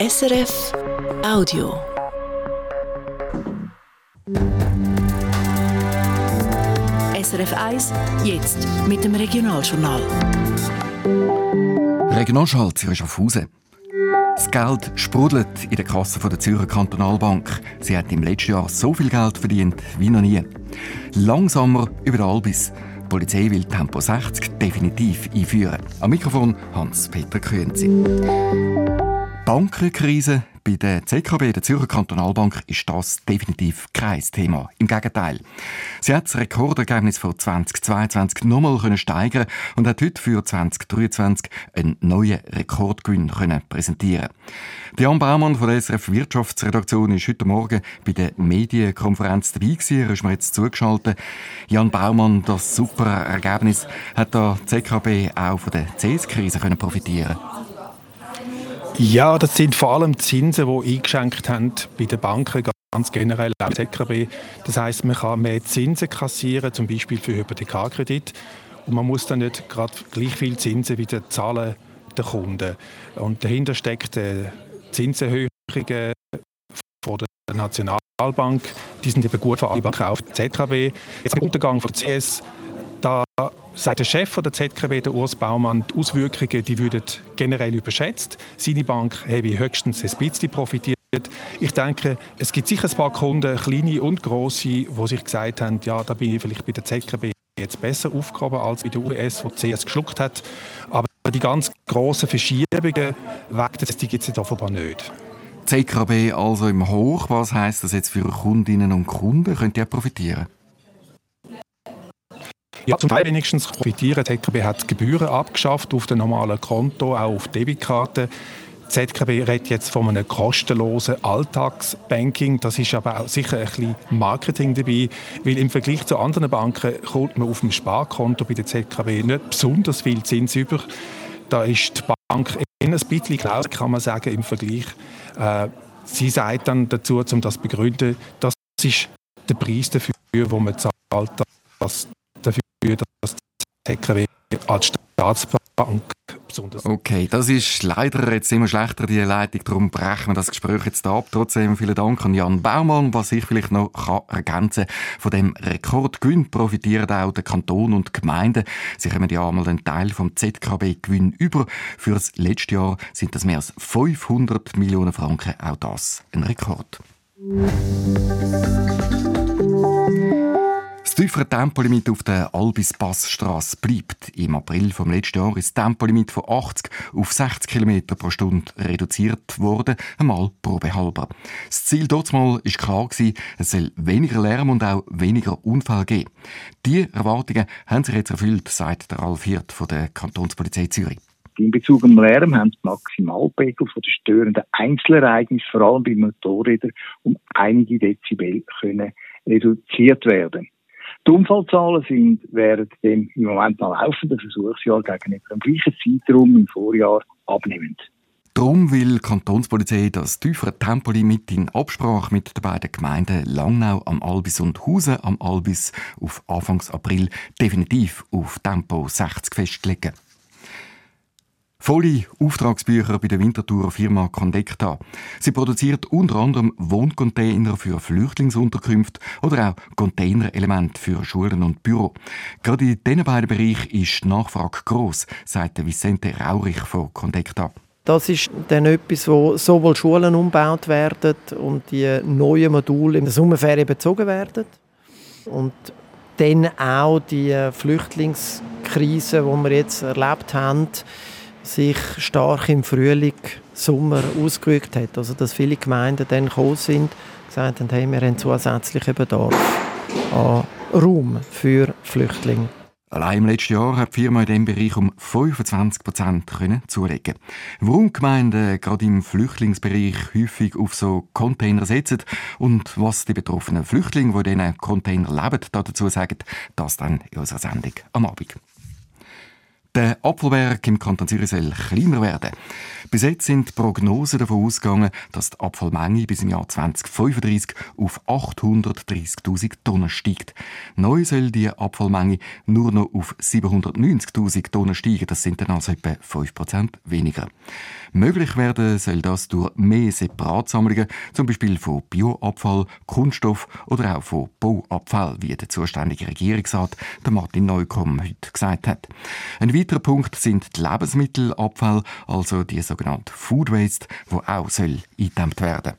SRF Audio. SRF 1, jetzt mit dem Regionaljournal. Regionalschall Zürich Schaffhausen. Das Geld sprudelt in der Kasse der Zürcher Kantonalbank. Sie hat im letzten Jahr so viel Geld verdient wie noch nie. Langsamer über Albis. Die Polizei will Tempo 60 definitiv einführen. Am Mikrofon Hans-Peter Könzi. Bankenkrise bei der ZKB, der Zürcher Kantonalbank, ist das definitiv kein Thema. Im Gegenteil. Sie hat das Rekordergebnis von 2022 nochmal steigern und hat heute für 2023 einen neuen Rekordgewinn können präsentieren. Jan Baumann von der SRF Wirtschaftsredaktion ist heute Morgen bei der Medienkonferenz dabei gewesen. Er ist mir jetzt zugeschaltet. Jan Baumann, das super Ergebnis hat der ZKB auch von der CS-Krise profitieren können. Ja, das sind vor allem Zinsen, die eingeschenkt haben bei den Banken, ganz generell auch ZKB. Das heißt, man kann mehr Zinsen kassieren, zum Beispiel für Hypothekarkredit. Und man muss dann nicht gerade gleich viel Zinsen wieder zahlen den Kunden. Und dahinter steckt eine Zinserhöhungen von der Nationalbank. Die sind eben gut vereinbart auf ZKB. Jetzt der Untergang von CS da sagt der Chef der ZKW, der Urs Baumann, die Auswirkungen die würden generell überschätzt. Seine Bank habe höchstens ein bisschen profitiert. Ich denke, es gibt sicher ein paar Kunden, kleine und große, die sich gesagt haben, ja, da bin ich vielleicht bei der ZKB jetzt besser aufgehoben als bei der US, wo die CS geschluckt hat. Aber die ganz grossen Verschiebungen weg, die gibt es offenbar nicht. ZKB also im Hoch, was heißt das jetzt für Kundinnen und Kunden? Könnt ihr profitieren? Ja, zum Teil wenigstens profitieren. Die ZKB hat Gebühren abgeschafft auf dem normalen Konto, auch auf Debitkarte. Die ZKB redet jetzt von einem kostenlosen Alltagsbanking. Das ist aber auch sicher ein bisschen Marketing dabei, weil im Vergleich zu anderen Banken kommt man auf dem Sparkonto bei der ZKB nicht besonders viel Zins über. Da ist die Bank ein bisschen klaus, kann man sagen, im Vergleich. Äh, sie sagt dann dazu, um das zu begründen, das ist der Preis dafür, den man zahlt, dass dass die TKW als Staatsbank besonders. Okay, das ist leider jetzt immer schlechter, die Leitung. Darum brechen wir das Gespräch jetzt ab. Trotzdem vielen Dank an Jan Baumann. Was ich vielleicht noch kann ergänzen von dem Rekordgewinn profitieren auch der Kanton und die Gemeinden. Sie kommen ja einmal einen Teil vom ZKB-Gewinn über. Für das letzte Jahr sind das mehr als 500 Millionen Franken. Auch das ein Rekord. Tiefere Tempolimit auf der Albis-Passstrasse bleibt. Im April vom letzten Jahr ist das Tempolimit von 80 auf 60 km pro Stunde reduziert worden, einmal probehalber. Das Ziel dort mal ist klar gewesen, es soll weniger Lärm und auch weniger Unfall geben. Die Erwartungen haben sich jetzt erfüllt, sagt der Ralf Hirt von der Kantonspolizei Zürich. In Bezug auf Lärm haben die Maximalpegel von der störenden Einzelereignisse, vor allem bei Motorrädern, um einige Dezibel können reduziert werden. Die Unfallzahlen sind während dem im Moment noch laufenden Versuchsjahr gegenüber dem gleichen Zeitraum im Vorjahr abnehmend. Darum will die Kantonspolizei das tiefere Tempolimit in Absprache mit den beiden Gemeinden Langnau am Albis und Hausen am Albis auf Anfangs April definitiv auf Tempo 60 festlegen. Volle Auftragsbücher bei der Winterthur Firma Condecta. Sie produziert unter anderem Wohncontainer für Flüchtlingsunterkünfte oder auch Containerelemente für Schulen und Büro. Gerade in diesen beiden Bereichen ist die Nachfrage gross, sagt Vicente Raurich von Condecta. Das ist dann etwas, wo sowohl Schulen umgebaut werden und die neuen Module in der Sommerferien bezogen werden. Und dann auch die Flüchtlingskrise, die wir jetzt erlebt haben, sich stark im Frühling, Sommer ausgerückt hat. Also dass viele Gemeinden dann gekommen sind, gesagt haben, hey, wir haben zusätzlichen Bedarf an Raum für Flüchtlinge. Allein im letzten Jahr hat die Firma in diesem Bereich um 25 Prozent zulegen. Warum Gemeinden gerade im Flüchtlingsbereich häufig auf so Container setzen und was die betroffenen Flüchtlinge, die in diesen Containern leben, dazu sagen, das dann in unserer Sendung am Abend. Der Apfelberg im Kanton Zürich soll kleiner werden. Bis jetzt sind Prognosen davon ausgegangen, dass die Abfallmenge bis im Jahr 2035 auf 830.000 Tonnen steigt. Neu soll die Abfallmenge nur noch auf 790.000 Tonnen steigen. Das sind dann also etwa 5% weniger. Möglich werden soll das durch mehr Separatsammlungen, zum Beispiel von Bioabfall, Kunststoff oder auch von Bauabfall, wie der zuständige Regierungsrat der Martin Neukomm heute gesagt hat. Ein weiterer Punkt sind die Lebensmittelabfälle, also die sogenannte Food Waste, wo auch soll eingedämmt werden.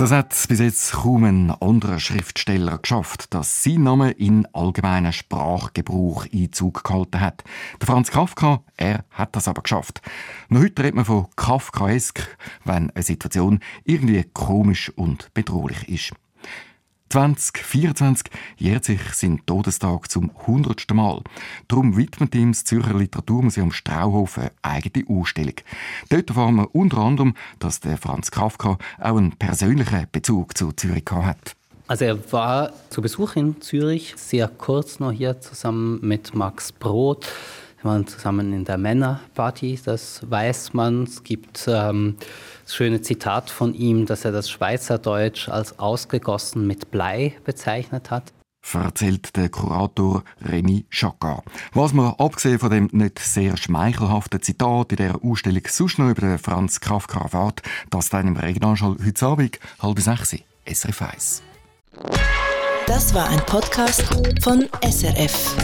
Das hat bis jetzt kaum ein anderer Schriftsteller geschafft, dass sein Name in allgemeinen Sprachgebrauch Einzug gehalten hat. Der Franz Kafka, er hat das aber geschafft. Noch heute redet man von Kafkaesk, wenn eine Situation irgendwie komisch und bedrohlich ist. 2024 jährt sich sein Todestag zum 100. Mal. Darum widmet ihm das Zürcher Literaturmuseum Strauhof eine eigene Ausstellung. Dort erfahren wir unter anderem, dass der Franz Kafka auch einen persönlichen Bezug zu Zürich hat. Also er war zu Besuch in Zürich, sehr kurz noch hier zusammen mit Max Brot. Wir waren zusammen in der Männerparty, das weiß man. Es gibt ähm, das schöne Zitat von ihm, dass er das Schweizerdeutsch als ausgegossen mit Blei bezeichnet hat erzählt der Kurator Remy Chacard. Was man abgesehen von dem nicht sehr schmeichelhaften Zitat in der Ausstellung sonst noch über den Franz Kafka erfahrt, das dann im Regionalschall heute Abend halb sechs SRF 1. Das war ein Podcast von SRF.